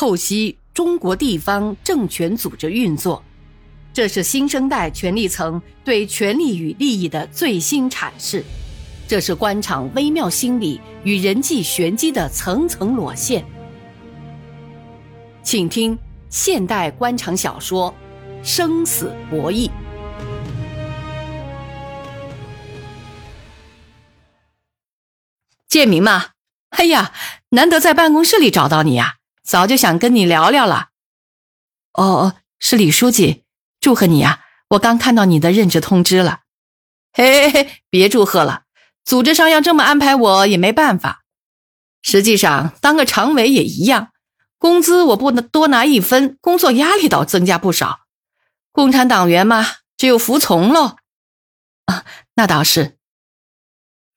透析中国地方政权组织运作，这是新生代权力层对权力与利益的最新阐释，这是官场微妙心理与人际玄机的层层裸现。请听现代官场小说《生死博弈》。建明嘛，哎呀，难得在办公室里找到你呀，早就想跟你聊聊了。哦哦，是李书记，祝贺你呀！我刚看到你的任职通知了。嘿嘿嘿，别祝贺了，组织上要这么安排我也没办法。实际上，当个常委也一样。工资我不能多拿一分，工作压力倒增加不少。共产党员嘛，只有服从喽。啊，那倒是。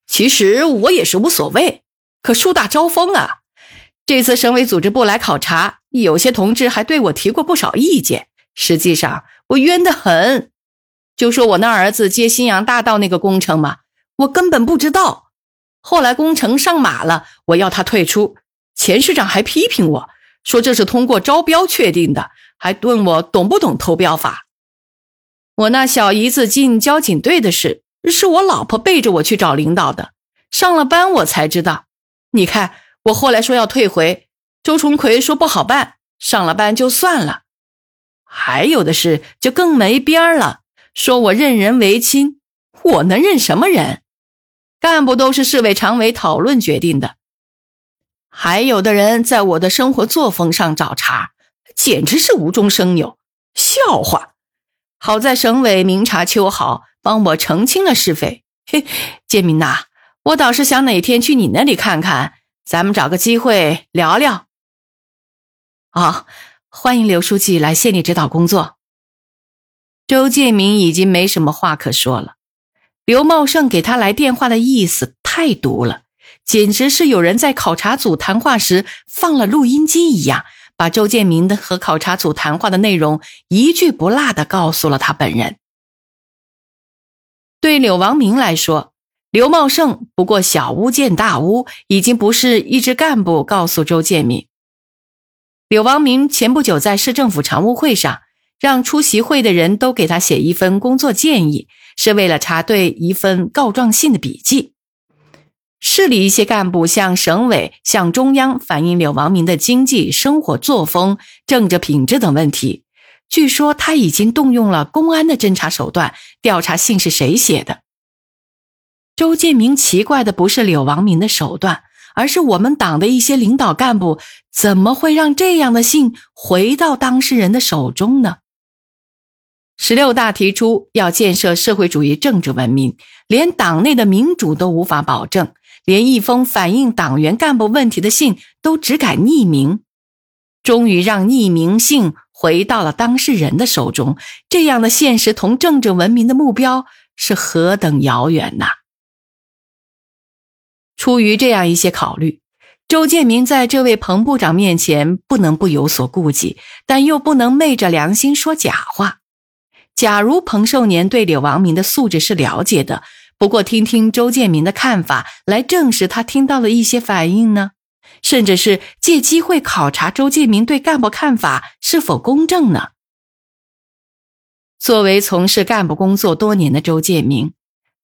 其实我也是无所谓，可树大招风啊。这次省委组织部来考察，有些同志还对我提过不少意见。实际上我冤得很。就说我那儿子接新阳大道那个工程嘛，我根本不知道。后来工程上马了，我要他退出，钱市长还批评我。说这是通过招标确定的，还问我懂不懂投标法。我那小姨子进交警队的事，是我老婆背着我去找领导的。上了班我才知道。你看，我后来说要退回，周崇奎说不好办，上了班就算了。还有的事就更没边了，说我任人唯亲，我能认什么人？干部都是市委常委讨论决定的。还有的人在我的生活作风上找茬，简直是无中生有，笑话。好在省委明察秋毫，帮我澄清了是非。嘿，建明呐，我倒是想哪天去你那里看看，咱们找个机会聊聊。好，欢迎刘书记来县里指导工作。周建明已经没什么话可说了，刘茂盛给他来电话的意思太毒了。简直是有人在考察组谈话时放了录音机一样，把周建明的和考察组谈话的内容一句不落的告诉了他本人。对柳王明来说，刘茂盛不过小巫见大巫，已经不是一支干部告诉周建明。柳王明前不久在市政府常务会上，让出席会的人都给他写一份工作建议，是为了查对一份告状信的笔记。市里一些干部向省委、向中央反映柳王明的经济生活作风、政治品质等问题。据说他已经动用了公安的侦查手段调查信是谁写的。周建明奇怪的不是柳王明的手段，而是我们党的一些领导干部怎么会让这样的信回到当事人的手中呢？十六大提出要建设社会主义政治文明，连党内的民主都无法保证。连一封反映党员干部问题的信都只敢匿名，终于让匿名信回到了当事人的手中。这样的现实同政治文明的目标是何等遥远呐！出于这样一些考虑，周建明在这位彭部长面前不能不有所顾忌，但又不能昧着良心说假话。假如彭寿年对柳王明的素质是了解的。不过，听听周建明的看法，来证实他听到的一些反应呢？甚至是借机会考察周建明对干部看法是否公正呢？作为从事干部工作多年的周建明，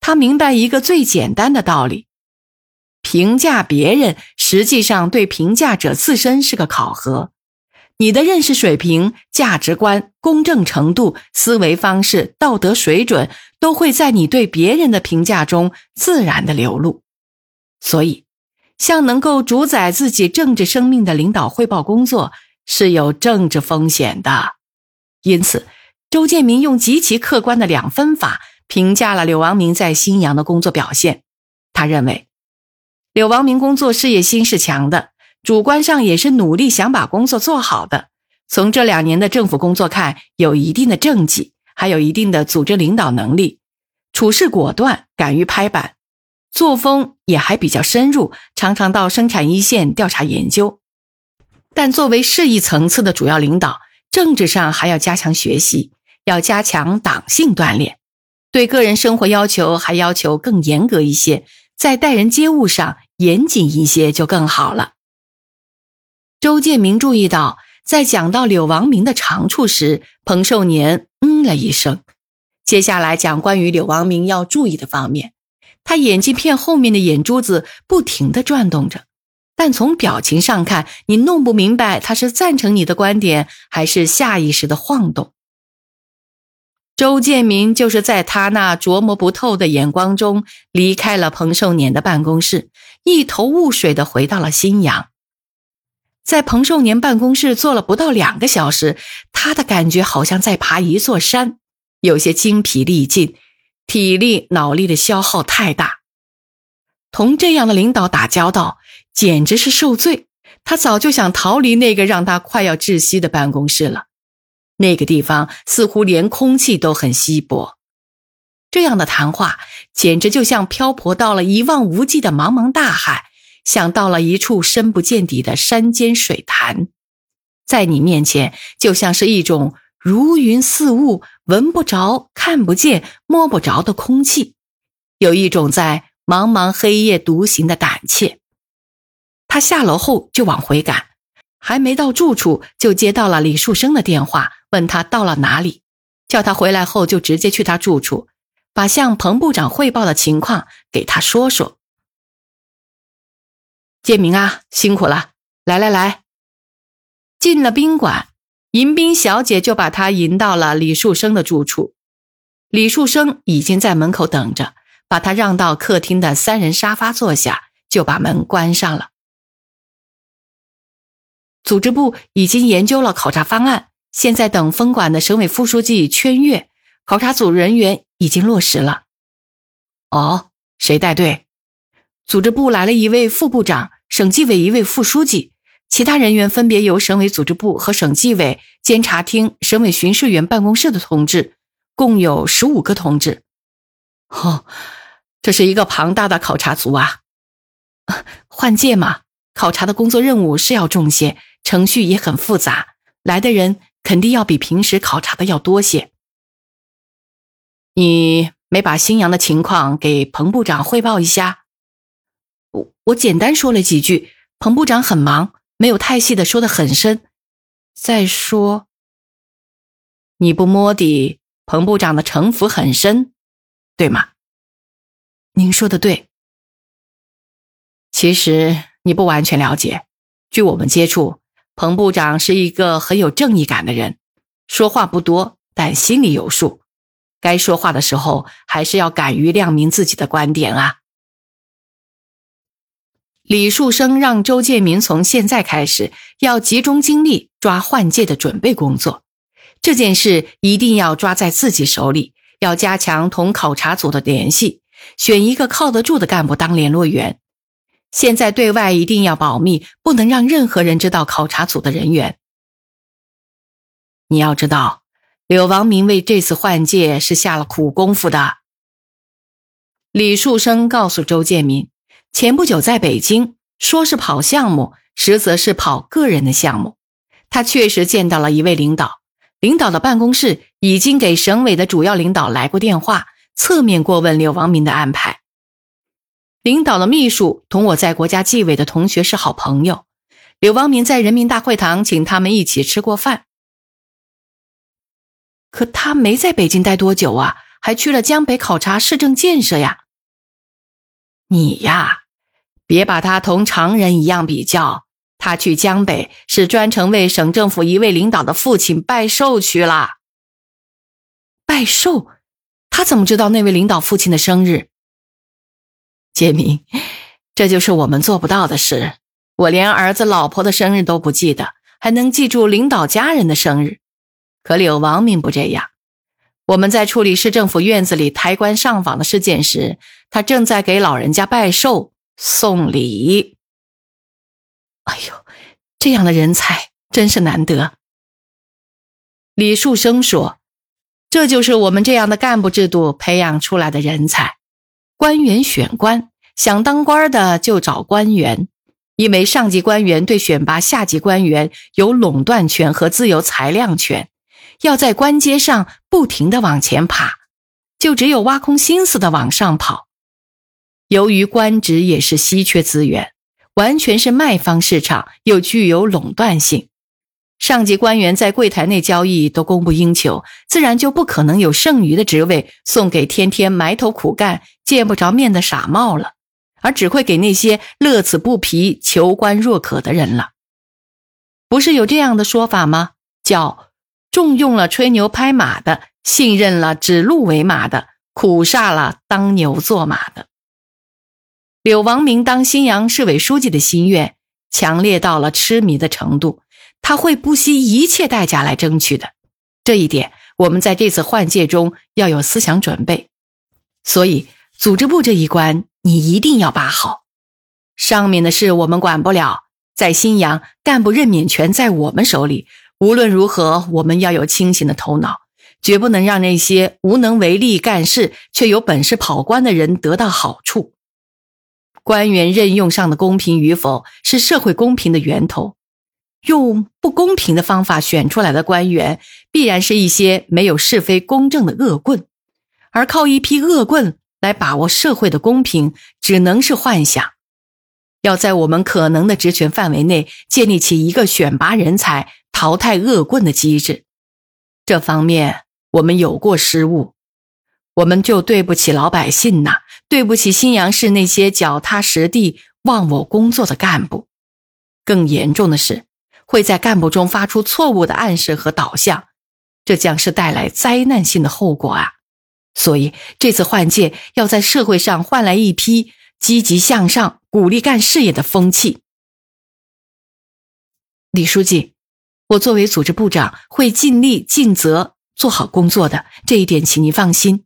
他明白一个最简单的道理：评价别人，实际上对评价者自身是个考核。你的认识水平、价值观、公正程度、思维方式、道德水准，都会在你对别人的评价中自然的流露。所以，向能够主宰自己政治生命的领导汇报工作是有政治风险的。因此，周建民用极其客观的两分法评价了柳王明在新阳的工作表现。他认为，柳王明工作事业心是强的。主观上也是努力想把工作做好的。从这两年的政府工作看，有一定的政绩，还有一定的组织领导能力，处事果断，敢于拍板，作风也还比较深入，常常到生产一线调查研究。但作为市一层次的主要领导，政治上还要加强学习，要加强党性锻炼，对个人生活要求还要求更严格一些，在待人接物上严谨一些就更好了。周建明注意到，在讲到柳王明的长处时，彭寿年嗯了一声。接下来讲关于柳王明要注意的方面，他眼镜片后面的眼珠子不停地转动着，但从表情上看，你弄不明白他是赞成你的观点，还是下意识的晃动。周建民就是在他那琢磨不透的眼光中离开了彭寿年的办公室，一头雾水的回到了新阳。在彭寿年办公室坐了不到两个小时，他的感觉好像在爬一座山。有些精疲力尽，体力、脑力的消耗太大。同这样的领导打交道，简直是受罪。他早就想逃离那个让他快要窒息的办公室了。那个地方似乎连空气都很稀薄。这样的谈话，简直就像漂泊到了一望无际的茫茫大海，像到了一处深不见底的山间水潭，在你面前，就像是一种。如云似雾，闻不着、看不见、摸不着的空气，有一种在茫茫黑夜独行的胆怯。他下楼后就往回赶，还没到住处，就接到了李树生的电话，问他到了哪里，叫他回来后就直接去他住处，把向彭部长汇报的情况给他说说。建明啊，辛苦了，来来来，进了宾馆。迎宾小姐就把他迎到了李树生的住处，李树生已经在门口等着，把他让到客厅的三人沙发坐下，就把门关上了。组织部已经研究了考察方案，现在等分管的省委副书记圈阅，考察组人员已经落实了。哦，谁带队？组织部来了一位副部长，省纪委一位副书记。其他人员分别由省委组织部和省纪委监察厅、省委巡视员办公室的同志，共有十五个同志。哦，这是一个庞大的考察组啊！换届嘛，考察的工作任务是要重些，程序也很复杂，来的人肯定要比平时考察的要多些。你没把新阳的情况给彭部长汇报一下？我我简单说了几句，彭部长很忙。没有太细的说的很深。再说，你不摸底，彭部长的城府很深，对吗？您说的对。其实你不完全了解。据我们接触，彭部长是一个很有正义感的人，说话不多，但心里有数。该说话的时候，还是要敢于亮明自己的观点啊。李树生让周建民从现在开始要集中精力抓换届的准备工作，这件事一定要抓在自己手里，要加强同考察组的联系，选一个靠得住的干部当联络员。现在对外一定要保密，不能让任何人知道考察组的人员。你要知道，柳王明为这次换届是下了苦功夫的。李树生告诉周建民。前不久在北京，说是跑项目，实则是跑个人的项目。他确实见到了一位领导，领导的办公室已经给省委的主要领导来过电话，侧面过问柳王明的安排。领导的秘书同我在国家纪委的同学是好朋友，柳王明在人民大会堂请他们一起吃过饭。可他没在北京待多久啊，还去了江北考察市政建设呀。你呀，别把他同常人一样比较。他去江北是专程为省政府一位领导的父亲拜寿去了。拜寿？他怎么知道那位领导父亲的生日？杰明，这就是我们做不到的事。我连儿子、老婆的生日都不记得，还能记住领导家人的生日？可柳王明不这样。我们在处理市政府院子里抬棺上访的事件时，他正在给老人家拜寿送礼。哎呦，这样的人才真是难得。李树生说：“这就是我们这样的干部制度培养出来的人才。官员选官，想当官的就找官员，因为上级官员对选拔下级官员有垄断权和自由裁量权。”要在关阶上不停的往前爬，就只有挖空心思的往上跑。由于官职也是稀缺资源，完全是卖方市场，又具有垄断性，上级官员在柜台内交易都供不应求，自然就不可能有剩余的职位送给天天埋头苦干、见不着面的傻帽了，而只会给那些乐此不疲、求官若渴的人了。不是有这样的说法吗？叫重用了吹牛拍马的，信任了指鹿为马的，苦煞了当牛做马的。柳王明当新阳市委书记的心愿强烈到了痴迷的程度，他会不惜一切代价来争取的。这一点，我们在这次换届中要有思想准备。所以，组织部这一关你一定要把好。上面的事我们管不了。在新阳，干部任免权在我们手里。无论如何，我们要有清醒的头脑，绝不能让那些无能为力干事却有本事跑官的人得到好处。官员任用上的公平与否，是社会公平的源头。用不公平的方法选出来的官员，必然是一些没有是非公正的恶棍。而靠一批恶棍来把握社会的公平，只能是幻想。要在我们可能的职权范围内建立起一个选拔人才、淘汰恶棍的机制，这方面我们有过失误，我们就对不起老百姓呐，对不起新阳市那些脚踏实地、忘我工作的干部。更严重的是，会在干部中发出错误的暗示和导向，这将是带来灾难性的后果啊！所以这次换届要在社会上换来一批。积极向上、鼓励干事业的风气。李书记，我作为组织部长，会尽力尽责做好工作的，这一点请您放心。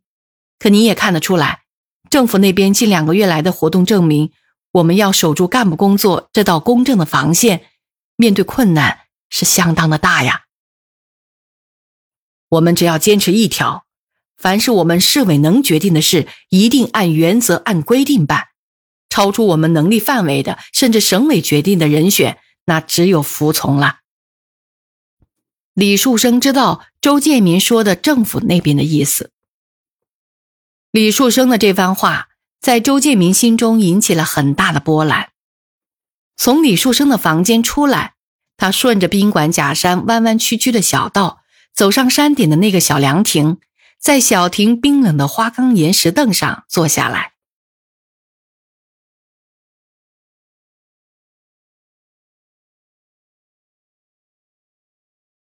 可您也看得出来，政府那边近两个月来的活动证明，我们要守住干部工作这道公正的防线，面对困难是相当的大呀。我们只要坚持一条，凡是我们市委能决定的事，一定按原则、按规定办。超出我们能力范围的，甚至省委决定的人选，那只有服从了。李树生知道周建民说的政府那边的意思。李树生的这番话在周建民心中引起了很大的波澜。从李树生的房间出来，他顺着宾馆假山弯弯曲曲的小道，走上山顶的那个小凉亭，在小亭冰冷的花岗岩石凳上坐下来。